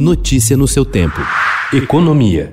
Notícia no seu tempo. Economia.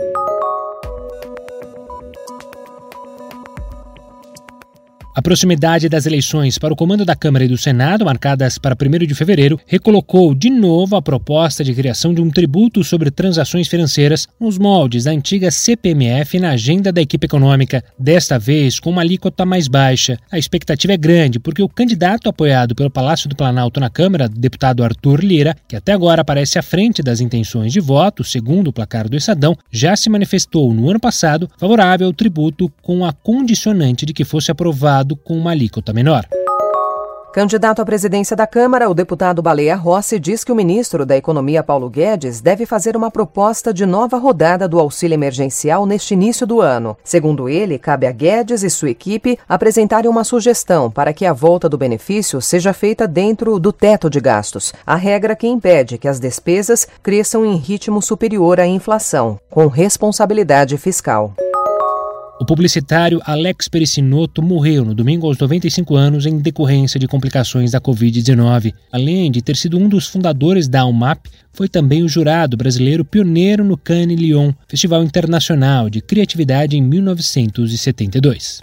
A proximidade das eleições para o comando da Câmara e do Senado, marcadas para 1 de fevereiro, recolocou de novo a proposta de criação de um tributo sobre transações financeiras nos moldes da antiga CPMF na agenda da equipe econômica, desta vez com uma alíquota mais baixa. A expectativa é grande porque o candidato apoiado pelo Palácio do Planalto na Câmara, deputado Arthur Lira, que até agora aparece à frente das intenções de voto, segundo o placar do Estadão, já se manifestou no ano passado favorável ao tributo com a condicionante de que fosse aprovado com uma alíquota menor. Candidato à presidência da Câmara, o deputado Baleia Rossi diz que o ministro da Economia, Paulo Guedes, deve fazer uma proposta de nova rodada do auxílio emergencial neste início do ano. Segundo ele, cabe a Guedes e sua equipe apresentarem uma sugestão para que a volta do benefício seja feita dentro do teto de gastos, a regra que impede que as despesas cresçam em ritmo superior à inflação, com responsabilidade fiscal. O publicitário Alex Pericinoto morreu no domingo aos 95 anos em decorrência de complicações da Covid-19. Além de ter sido um dos fundadores da UMAP, foi também o jurado brasileiro pioneiro no Cannes Lyon, Festival Internacional de Criatividade em 1972.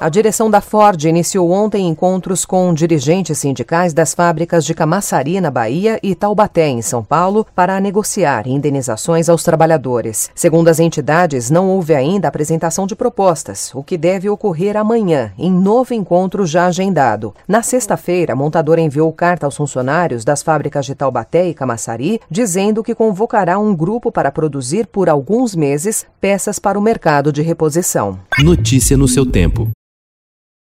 A direção da Ford iniciou ontem encontros com dirigentes sindicais das fábricas de Camaçari, na Bahia, e Taubaté, em São Paulo, para negociar indenizações aos trabalhadores. Segundo as entidades, não houve ainda apresentação de propostas, o que deve ocorrer amanhã, em novo encontro já agendado. Na sexta-feira, a montadora enviou carta aos funcionários das fábricas de Taubaté e Camaçari, dizendo que convocará um grupo para produzir por alguns meses peças para o mercado de reposição. Notícia no seu tempo.